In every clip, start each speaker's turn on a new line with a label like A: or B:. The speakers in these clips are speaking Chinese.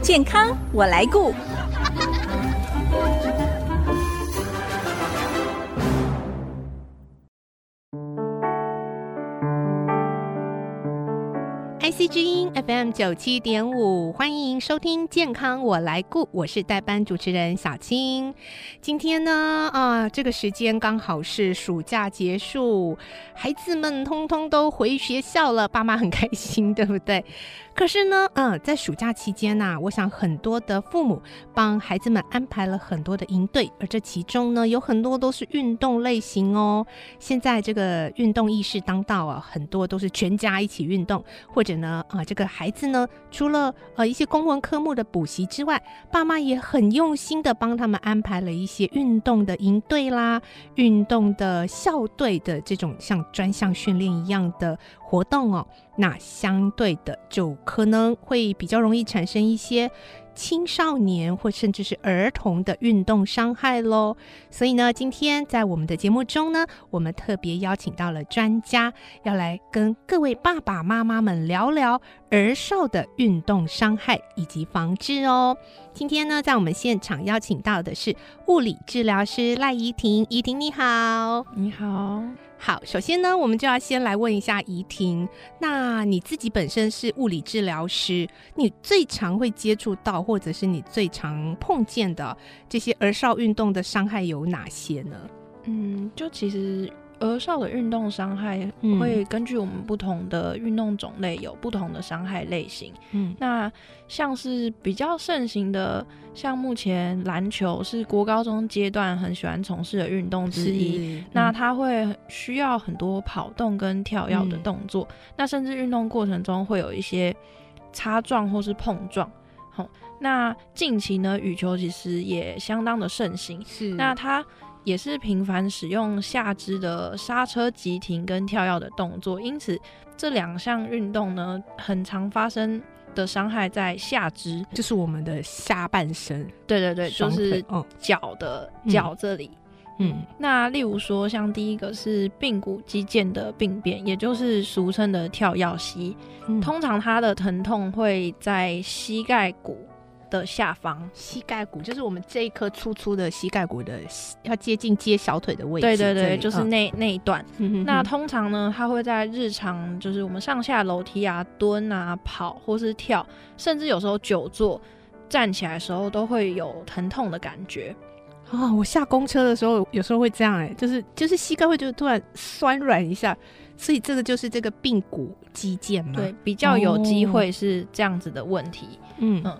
A: 健康我来顾。
B: IC 之音 FM 九七点五，欢迎收听健康我来顾，我是代班主持人小青。今天呢，啊，这个时间刚好是暑假结束，孩子们通通都回学校了，爸妈很开心，对不对？可是呢，嗯，在暑假期间呐，我想很多的父母帮孩子们安排了很多的营队，而这其中呢，有很多都是运动类型哦。现在这个运动意识当道啊，很多都是全家一起运动，或者呢，啊，这个孩子呢，除了呃一些公文科目的补习之外，爸妈也很用心的帮他们安排了一些运动的营队啦，运动的校队的这种像专项训练一样的活动哦。那相对的，就可能会比较容易产生一些青少年或甚至是儿童的运动伤害喽。所以呢，今天在我们的节目中呢，我们特别邀请到了专家，要来跟各位爸爸妈妈们聊聊儿少的运动伤害以及防治哦。今天呢，在我们现场邀请到的是物理治疗师赖怡婷，怡婷你好，
C: 你好。
B: 好，首先呢，我们就要先来问一下怡婷，那你自己本身是物理治疗师，你最常会接触到，或者是你最常碰见的这些儿少运动的伤害有哪些呢？
C: 嗯，就其实。儿少的运动伤害会根据我们不同的运动种类有不同的伤害类型。嗯，那像是比较盛行的，像目前篮球是国高中阶段很喜欢从事的运动之一。那它会需要很多跑动跟跳跃的动作。嗯、那甚至运动过程中会有一些擦撞或是碰撞。好，那近期呢，羽球其实也相当的盛行。是，那它。也是频繁使用下肢的刹车、急停跟跳跃的动作，因此这两项运动呢，很常发生的伤害在下肢，
B: 就是我们的下半身。
C: 对对对，就是脚的脚、嗯、这里。嗯，那例如说，像第一个是髌骨肌腱的病变，也就是俗称的跳跃膝，嗯、通常它的疼痛会在膝盖骨。的下方，
B: 膝盖骨就是我们这一颗粗粗的膝盖骨的，要接近接小腿的位置。
C: 对对对，就是那、哦、那一段。那通常呢，它会在日常，就是我们上下楼梯啊、蹲啊、跑或是跳，甚至有时候久坐、站起来的时候，都会有疼痛的感觉。
B: 啊、哦，我下公车的时候，有时候会这样、欸，哎，就是就是膝盖会就突然酸软一下，所以这个就是这个髌骨肌腱嘛。
C: 对，比较有机会是这样子的问题。哦、嗯嗯。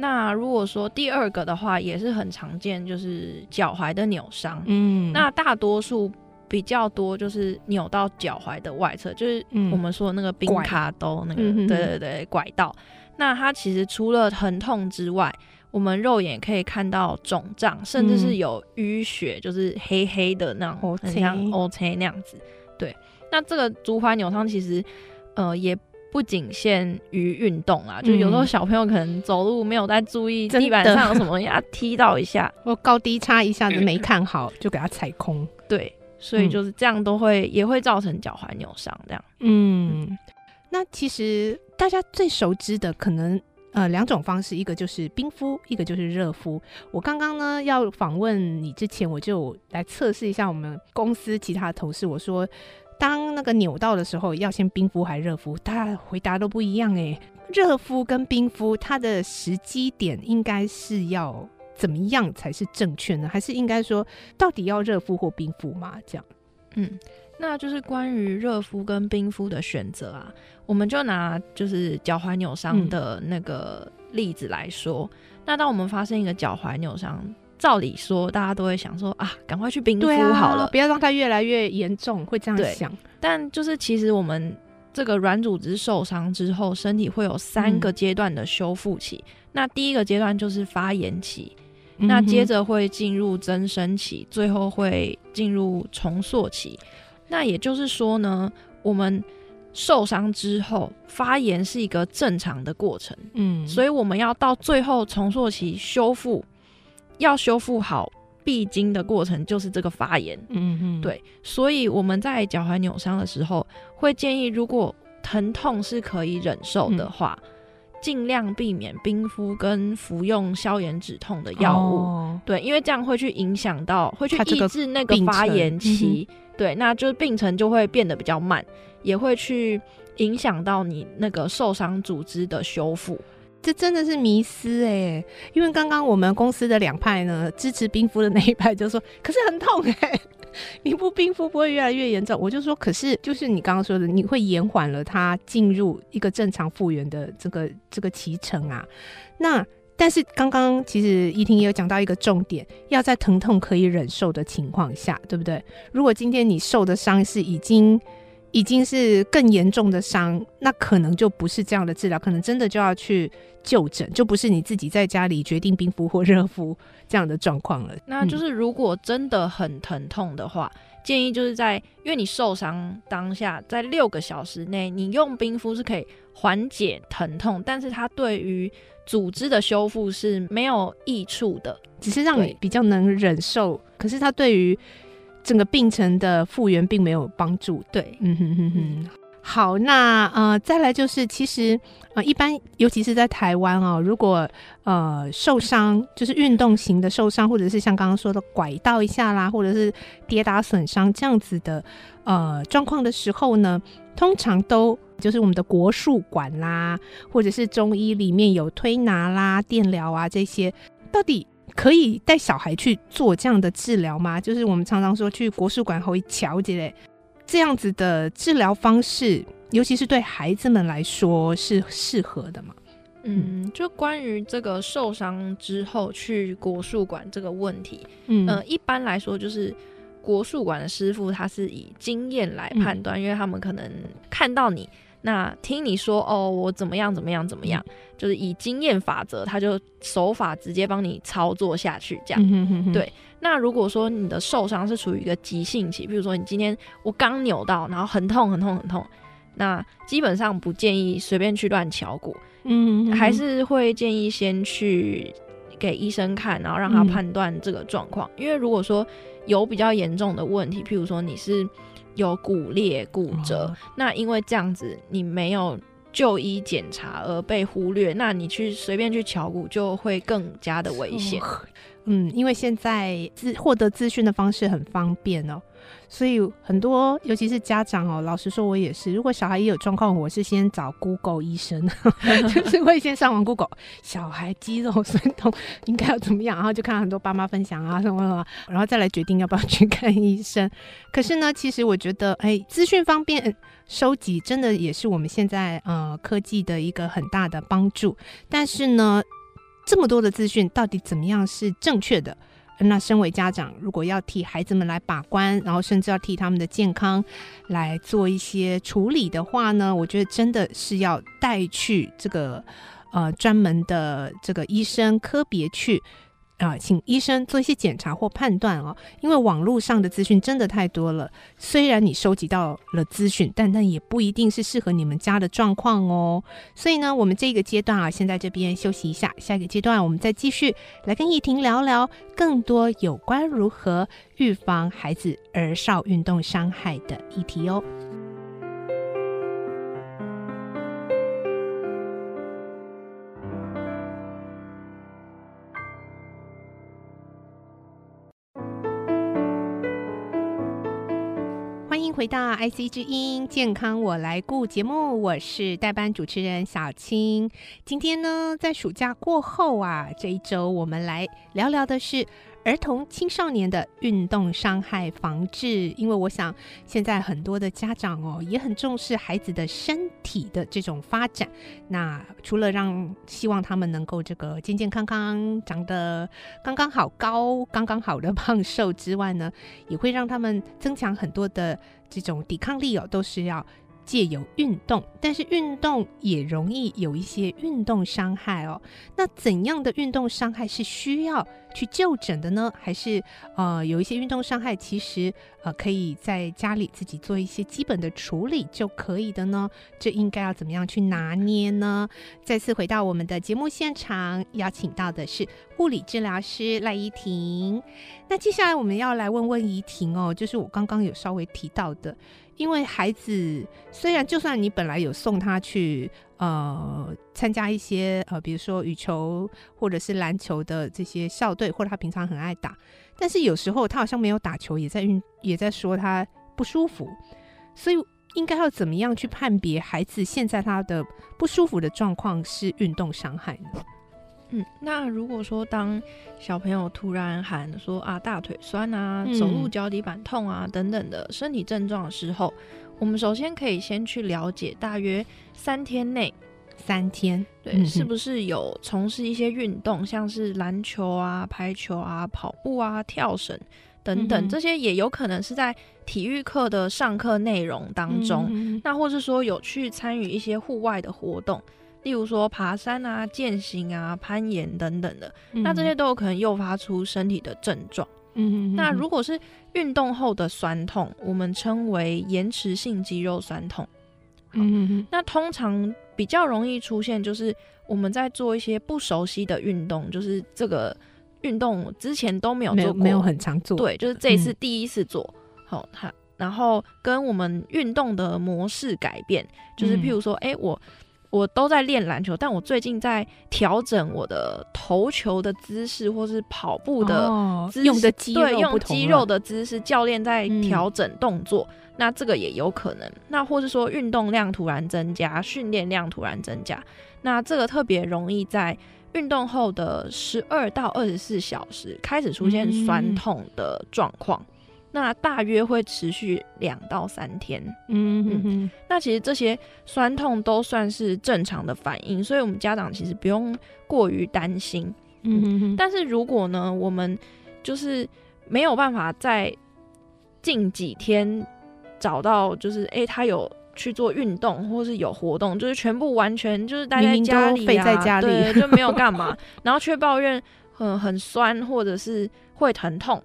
C: 那如果说第二个的话，也是很常见，就是脚踝的扭伤。嗯，那大多数比较多就是扭到脚踝的外侧，就是我们说的那个冰卡兜那个，嗯、对对对，拐道。那它其实除了疼痛之外，我们肉眼可以看到肿胀，甚至是有淤血，就是黑黑的那种，很像 OK 那样子。对，那这个足踝扭伤其实，呃，也。不仅限于运动啊，就有时候小朋友可能走路没有在注意地板上有什么，呀，踢到一下，
B: 或高低差一下子没看好，就给他踩空。
C: 对，所以就是这样都会也会造成脚踝扭伤这样。
B: 嗯，那其实大家最熟知的可能呃两种方式，一个就是冰敷，一个就是热敷。我刚刚呢要访问你之前，我就来测试一下我们公司其他的同事，我说。当那个扭到的时候，要先冰敷还热敷？大家回答都不一样哎。热敷跟冰敷，它的时机点应该是要怎么样才是正确呢？还是应该说，到底要热敷或冰敷吗？这样，
C: 嗯，那就是关于热敷跟冰敷的选择啊，我们就拿就是脚踝扭伤的那个例子来说。嗯、那当我们发生一个脚踝扭伤，照理说，大家都会想说啊，赶快去冰敷好了，
B: 啊，不要让它越来越严重，会这样想。
C: 但就是其实我们这个软组织受伤之后，身体会有三个阶段的修复期。嗯、那第一个阶段就是发炎期，嗯、那接着会进入增生期，最后会进入重塑期。那也就是说呢，我们受伤之后发炎是一个正常的过程，嗯，所以我们要到最后重塑期修复。要修复好，必经的过程就是这个发炎。嗯嗯，对，所以我们在脚踝扭伤的时候，会建议，如果疼痛是可以忍受的话，嗯、尽量避免冰敷跟服用消炎止痛的药物。哦、对，因为这样会去影响到，会去抑制那个发炎期。嗯、对，那就是病程就会变得比较慢，也会去影响到你那个受伤组织的修复。
B: 这真的是迷思哎，因为刚刚我们公司的两派呢，支持冰敷的那一派就说，可是很痛哎，你不冰敷不会越来越严重。我就说，可是就是你刚刚说的，你会延缓了它进入一个正常复原的这个这个期程啊。那但是刚刚其实宜婷也有讲到一个重点，要在疼痛可以忍受的情况下，对不对？如果今天你受的伤是已经。已经是更严重的伤，那可能就不是这样的治疗，可能真的就要去就诊，就不是你自己在家里决定冰敷或热敷这样的状况了。
C: 那就是如果真的很疼痛的话，嗯、建议就是在因为你受伤当下，在六个小时内，你用冰敷是可以缓解疼痛，但是它对于组织的修复是没有益处的，
B: 只是让你比较能忍受。可是它对于整个病程的复原并没有帮助。
C: 对，
B: 嗯哼哼哼。好，那呃，再来就是，其实呃，一般尤其是在台湾哦，如果呃受伤，就是运动型的受伤，或者是像刚刚说的拐到一下啦，或者是跌打损伤这样子的呃状况的时候呢，通常都就是我们的国术馆啦，或者是中医里面有推拿啦、电疗啊这些，到底。可以带小孩去做这样的治疗吗？就是我们常常说去国术馆会瞧之类这样子的治疗方式，尤其是对孩子们来说是适合的吗？
C: 嗯，就关于这个受伤之后去国术馆这个问题，嗯、呃，一般来说就是国术馆的师傅他是以经验来判断，嗯、因为他们可能看到你。那听你说哦，我怎么样怎么样怎么样，就是以经验法则，他就手法直接帮你操作下去，这样。嗯、哼哼哼对。那如果说你的受伤是处于一个急性期，比如说你今天我刚扭到，然后很痛很痛很痛，那基本上不建议随便去乱敲鼓。嗯哼哼，还是会建议先去给医生看，然后让他判断这个状况。嗯、因为如果说有比较严重的问题，譬如说你是。有骨裂、骨折，哦、那因为这样子你没有就医检查而被忽略，那你去随便去敲骨就会更加的危险。
B: 嗯，因为现在资获得资讯的方式很方便哦。所以很多，尤其是家长哦，老实说，我也是。如果小孩也有状况，我是先找 Google 医生 就是会先上网 Google 小孩肌肉酸痛应该要怎么样，然后就看很多爸妈分享啊什么什么，然后再来决定要不要去 看医生。可是呢，其实我觉得，哎，资讯方便收集，真的也是我们现在呃科技的一个很大的帮助。但是呢，这么多的资讯，到底怎么样是正确的？那身为家长，如果要替孩子们来把关，然后甚至要替他们的健康来做一些处理的话呢，我觉得真的是要带去这个呃专门的这个医生科别去。啊，请医生做一些检查或判断哦，因为网络上的资讯真的太多了。虽然你收集到了资讯，但那也不一定是适合你们家的状况哦。所以呢，我们这个阶段啊，先在这边休息一下，下一个阶段我们再继续来跟宜婷聊聊更多有关如何预防孩子儿少运动伤害的议题哦。回到 IC 之音健康我来顾节目，我是代班主持人小青。今天呢，在暑假过后啊，这一周我们来聊聊的是儿童青少年的运动伤害防治。因为我想现在很多的家长哦，也很重视孩子的身体的这种发展。那除了让希望他们能够这个健健康康、长得刚刚好高、刚刚好的胖瘦之外呢，也会让他们增强很多的。这种抵抗力哦，都是要借由运动，但是运动也容易有一些运动伤害哦。那怎样的运动伤害是需要去就诊的呢？还是呃有一些运动伤害其实呃可以在家里自己做一些基本的处理就可以的呢？这应该要怎么样去拿捏呢？再次回到我们的节目现场，邀请到的是物理治疗师赖宜婷。那接下来我们要来问问宜婷哦，就是我刚刚有稍微提到的。因为孩子虽然就算你本来有送他去呃参加一些呃，比如说羽球或者是篮球的这些校队，或者他平常很爱打，但是有时候他好像没有打球，也在运，也在说他不舒服，所以应该要怎么样去判别孩子现在他的不舒服的状况是运动伤害呢？
C: 嗯，那如果说当小朋友突然喊说啊大腿酸啊，走路脚底板痛啊等等的身体症状的时候，我们首先可以先去了解大约三天内，
B: 三天
C: 对，嗯、是不是有从事一些运动，像是篮球啊、排球啊、跑步啊、跳绳等等，嗯、这些也有可能是在体育课的上课内容当中，嗯、那或是说有去参与一些户外的活动。例如说爬山啊、健行啊、攀岩等等的，嗯、那这些都有可能诱发出身体的症状。嗯那如果是运动后的酸痛，我们称为延迟性肌肉酸痛。嗯哼哼，那通常比较容易出现，就是我们在做一些不熟悉的运动，就是这个运动之前都没有做过，
B: 没有，很常做，
C: 对，就是这一次第一次做。好、嗯，它然后跟我们运动的模式改变，就是譬如说，哎、嗯欸，我。我都在练篮球，但我最近在调整我的投球的姿势，或是跑步的姿势，
B: 哦、用的肌肉
C: 对，用肌肉的姿势，教练在调整动作，嗯、那这个也有可能。那或是说运动量突然增加，训练量突然增加，那这个特别容易在运动后的十二到二十四小时开始出现酸痛的状况。嗯那大约会持续两到三天，嗯哼哼嗯，那其实这些酸痛都算是正常的反应，所以我们家长其实不用过于担心，嗯哼哼。但是如果呢，我们就是没有办法在近几天找到，就是哎、欸，他有去做运动或是有活动，就是全部完全就是待在家里啊，
B: 在家里
C: 对，就没有干嘛，然后却抱怨很很酸或者是会疼痛。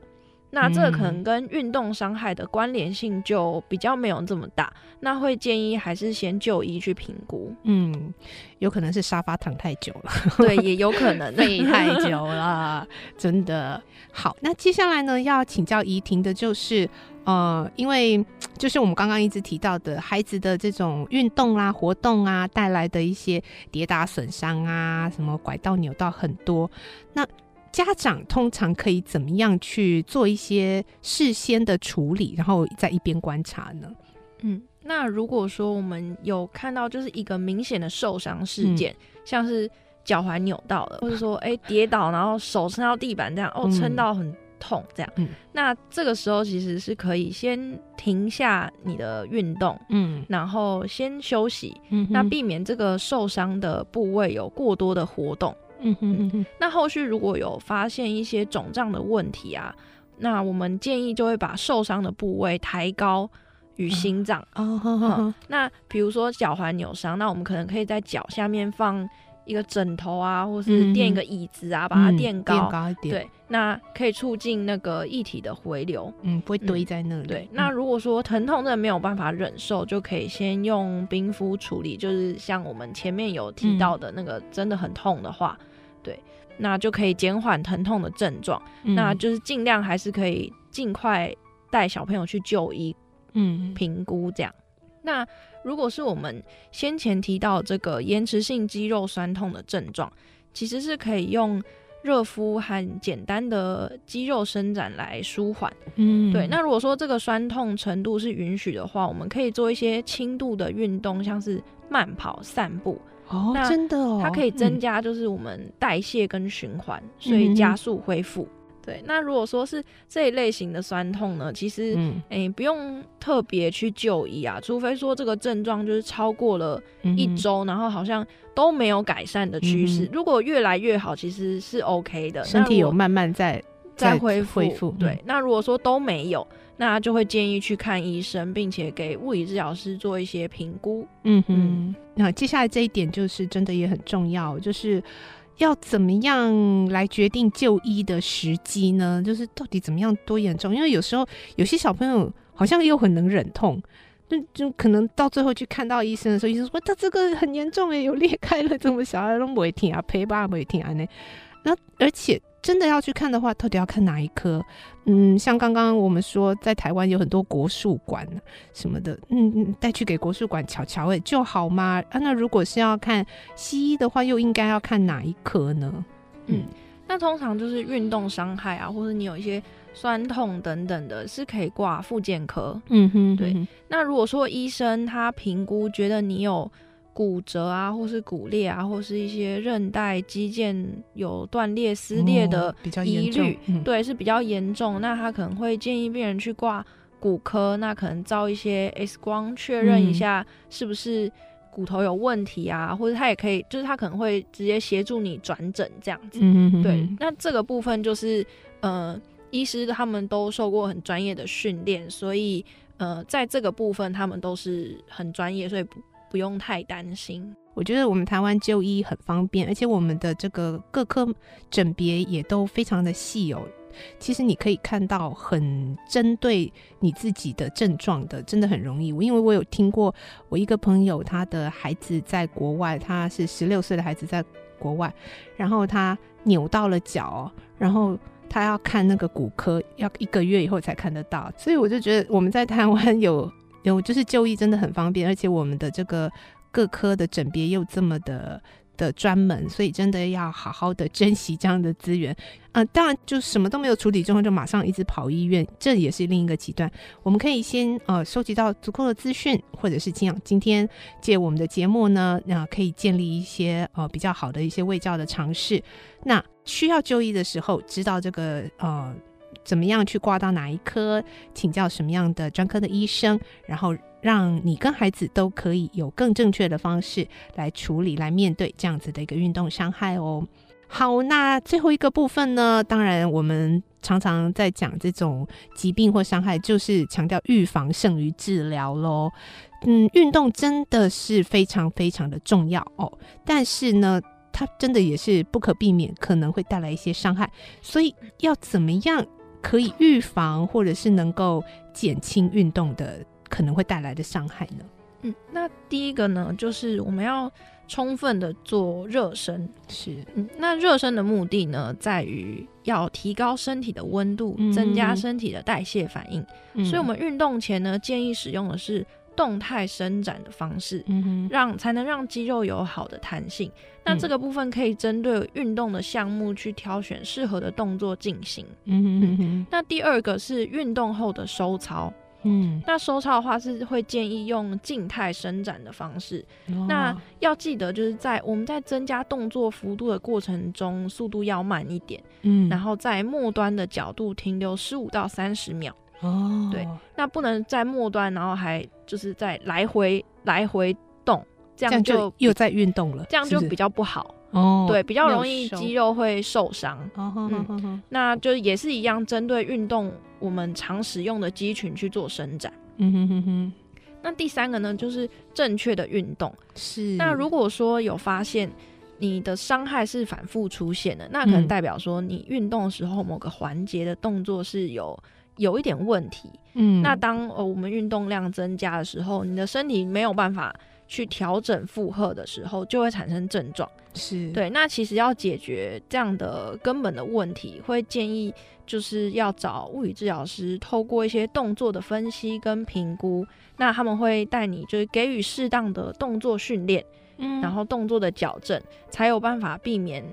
C: 那这个可能跟运动伤害的关联性就比较没有这么大，那会建议还是先就医去评估。
B: 嗯，有可能是沙发躺太久了，
C: 对，也有可能
B: 睡太久了，真的。好，那接下来呢，要请教怡婷的就是，呃，因为就是我们刚刚一直提到的孩子的这种运动啊、活动啊带来的一些跌打损伤啊，什么拐到扭到很多，那。家长通常可以怎么样去做一些事先的处理，然后在一边观察呢？
C: 嗯，那如果说我们有看到就是一个明显的受伤事件，嗯、像是脚踝扭到了，或者说哎、欸、跌倒，然后手撑到地板这样，哦撑到很痛这样，嗯，那这个时候其实是可以先停下你的运动，嗯，然后先休息，嗯，那避免这个受伤的部位有过多的活动。嗯哼哼哼，那后续如果有发现一些肿胀的问题啊，那我们建议就会把受伤的部位抬高与心脏。哦，那比如说脚踝扭伤，那我们可能可以在脚下面放一个枕头啊，或是垫一个椅子啊，嗯、把它垫高，垫高一点。对，那可以促进那个液体的回流，
B: 嗯，不会堆在那里。
C: 嗯、对，那如果说疼痛真的没有办法忍受，就可以先用冰敷处理，就是像我们前面有提到的那个真的很痛的话。对，那就可以减缓疼痛的症状，嗯、那就是尽量还是可以尽快带小朋友去就医，嗯，评估这样。那如果是我们先前提到这个延迟性肌肉酸痛的症状，其实是可以用热敷和简单的肌肉伸展来舒缓。嗯，对。那如果说这个酸痛程度是允许的话，我们可以做一些轻度的运动，像是慢跑、散步。
B: 哦，那真的哦，
C: 它可以增加就是我们代谢跟循环，嗯、所以加速恢复。对，那如果说是这一类型的酸痛呢，其实诶、嗯欸、不用特别去就医啊，除非说这个症状就是超过了一周，嗯、然后好像都没有改善的趋势。嗯、如果越来越好，其实是 OK 的，
B: 身体有慢慢在
C: 在恢复。
B: 恢复。
C: 对，嗯、那如果说都没有。那就会建议去看医生，并且给物理治疗师做一些评估。
B: 嗯哼，那接下来这一点就是真的也很重要，就是要怎么样来决定就医的时机呢？就是到底怎么样多严重？因为有时候有些小朋友好像又很能忍痛，就就可能到最后去看到医生的时候，医生说他这个很严重诶，有裂开了，怎么小孩都不会听啊，陪爸不会听啊那，那而且。真的要去看的话，到底要看哪一科？嗯，像刚刚我们说，在台湾有很多国术馆什么的，嗯嗯，带去给国术馆瞧瞧，哎，就好吗？啊，那如果是要看西医的话，又应该要看哪一科呢？
C: 嗯，嗯，那通常就是运动伤害啊，或者你有一些酸痛等等的，是可以挂复健科。嗯哼，对。那如果说医生他评估觉得你有骨折啊，或是骨裂啊，或是一些韧带、肌腱有断裂、撕裂的疑虑，哦嗯、对，是比较严重。那他可能会建议病人去挂骨科，那可能照一些 X 光确认一下是不是骨头有问题啊，嗯、或者他也可以，就是他可能会直接协助你转诊这样子。嗯、哼哼对，那这个部分就是呃，医师他们都受过很专业的训练，所以呃，在这个部分他们都是很专业，所以不。不用太担心，
B: 我觉得我们台湾就医很方便，而且我们的这个各科诊别也都非常的细哦。其实你可以看到很针对你自己的症状的，真的很容易。因为我有听过我一个朋友，他的孩子在国外，他是十六岁的孩子在国外，然后他扭到了脚，然后他要看那个骨科，要一个月以后才看得到。所以我就觉得我们在台湾有。有，就是就医真的很方便，而且我们的这个各科的诊别又这么的的专门，所以真的要好好的珍惜这样的资源。呃，当然就什么都没有处理之后，就马上一直跑医院，这也是另一个极端。我们可以先呃收集到足够的资讯，或者是这样，今天借我们的节目呢，那、呃、可以建立一些呃比较好的一些卫教的尝试。那需要就医的时候，知道这个呃。怎么样去挂到哪一科，请教什么样的专科的医生，然后让你跟孩子都可以有更正确的方式来处理、来面对这样子的一个运动伤害哦。好，那最后一个部分呢，当然我们常常在讲这种疾病或伤害，就是强调预防胜于治疗喽。嗯，运动真的是非常非常的重要哦，但是呢，它真的也是不可避免，可能会带来一些伤害，所以要怎么样？可以预防或者是能够减轻运动的可能会带来的伤害呢？
C: 嗯，那第一个呢，就是我们要充分的做热身。
B: 是，
C: 嗯，那热身的目的呢，在于要提高身体的温度，增加身体的代谢反应。嗯，所以我们运动前呢，建议使用的是。动态伸展的方式，嗯，让才能让肌肉有好的弹性。那这个部分可以针对运动的项目去挑选适合的动作进行。嗯哼嗯哼。那第二个是运动后的收操。嗯，那收操的话是会建议用静态伸展的方式。哦。那要记得就是在我们在增加动作幅度的过程中，速度要慢一点。嗯，然后在末端的角度停留十五到三十秒。哦，对，那不能在末端，然后还就是在来回来回动，这样就，又
B: 在运动了，
C: 这样就比较不好哦。对，比较容易肌肉会受伤。哦，嗯，那就也是一样，针对运动我们常使用的肌群去做伸展。嗯哼哼哼。那第三个呢，就是正确的运动。是。那如果说有发现你的伤害是反复出现的，那可能代表说你运动的时候某个环节的动作是有。有一点问题，嗯，那当呃我们运动量增加的时候，你的身体没有办法去调整负荷的时候，就会产生症状。是。对，那其实要解决这样的根本的问题，会建议就是要找物理治疗师，透过一些动作的分析跟评估，那他们会带你就是给予适当的动作训练，嗯，然后动作的矫正，才有办法避免。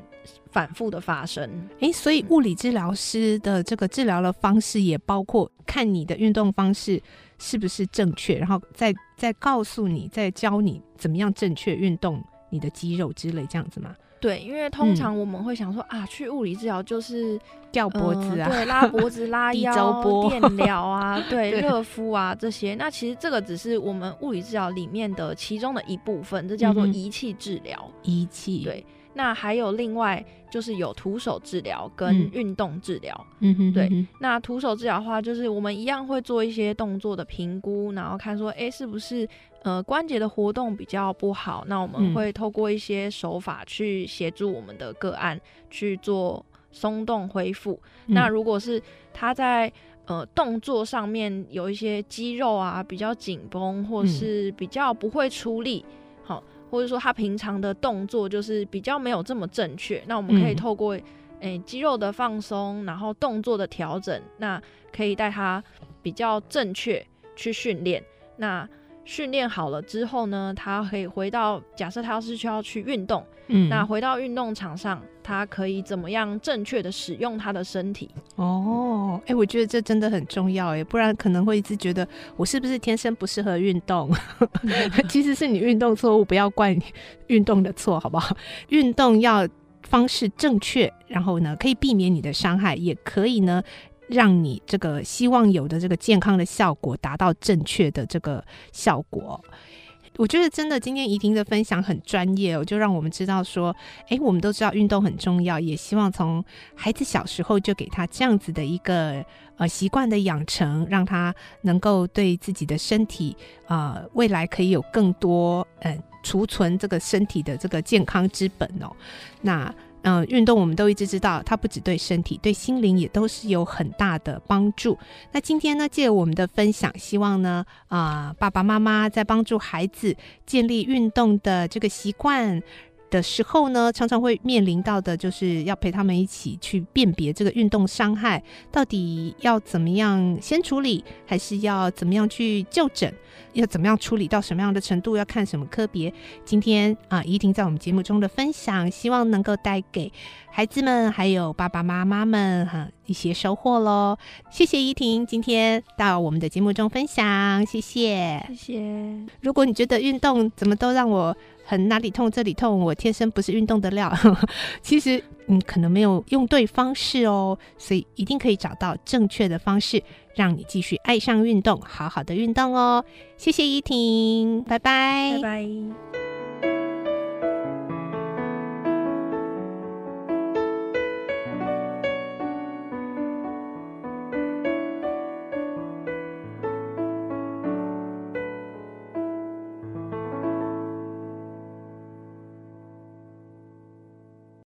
C: 反复的发生，
B: 诶、欸，所以物理治疗师的这个治疗的方式也包括看你的运动方式是不是正确，然后再再告诉你，再教你怎么样正确运动你的肌肉之类这样子吗？
C: 对，因为通常我们会想说、嗯、啊，去物理治疗就是
B: 吊脖子啊，
C: 呃、对，拉脖子、拉腰、电疗啊，对，热敷啊这些。那其实这个只是我们物理治疗里面的其中的一部分，这叫做仪器治疗。仪、嗯、器，对。那还有另外就是有徒手治疗跟运动治疗，嗯哼，对。那徒手治疗的话，就是我们一样会做一些动作的评估，然后看说，哎、欸，是不是呃关节的活动比较不好？那我们会透过一些手法去协助我们的个案去做松动恢复。嗯、那如果是他在呃动作上面有一些肌肉啊比较紧绷，或是比较不会出力，好。或者说他平常的动作就是比较没有这么正确，那我们可以透过诶肌肉的放松，然后动作的调整，那可以带他比较正确去训练。那训练好了之后呢，他可以回到假设他要是需要去运动，嗯，那回到运动场上，他可以怎么样正确的使用他的身体？
B: 哦，哎、欸，我觉得这真的很重要哎，不然可能会一直觉得我是不是天生不适合运动？其实是你运动错误，不要怪你运动的错，好不好？运动要方式正确，然后呢，可以避免你的伤害，也可以呢。让你这个希望有的这个健康的效果达到正确的这个效果，我觉得真的今天怡婷的分享很专业哦，就让我们知道说，哎，我们都知道运动很重要，也希望从孩子小时候就给他这样子的一个呃习惯的养成，让他能够对自己的身体啊、未来可以有更多嗯、呃、储存这个身体的这个健康之本哦，那。嗯，运动我们都一直知道，它不只对身体，对心灵也都是有很大的帮助。那今天呢，借我们的分享，希望呢，啊、爸爸妈妈在帮助孩子建立运动的这个习惯的时候呢，常常会面临到的，就是要陪他们一起去辨别这个运动伤害到底要怎么样先处理，还是要怎么样去就诊，要怎么样处理到什么样的程度，要看什么科别。今天啊，怡婷在我们节目中的分享，希望能够带给孩子们还有爸爸妈妈们哈一些收获喽。谢谢依婷今天到我们的节目中分享，谢谢，
C: 谢谢。
B: 如果你觉得运动怎么都让我很哪里痛这里痛，我天生不是运动的料。其实你可能没有用对方式哦，所以一定可以找到正确的方式，让你继续爱上运动，好好的运动哦。谢谢依婷，拜拜，
C: 拜拜。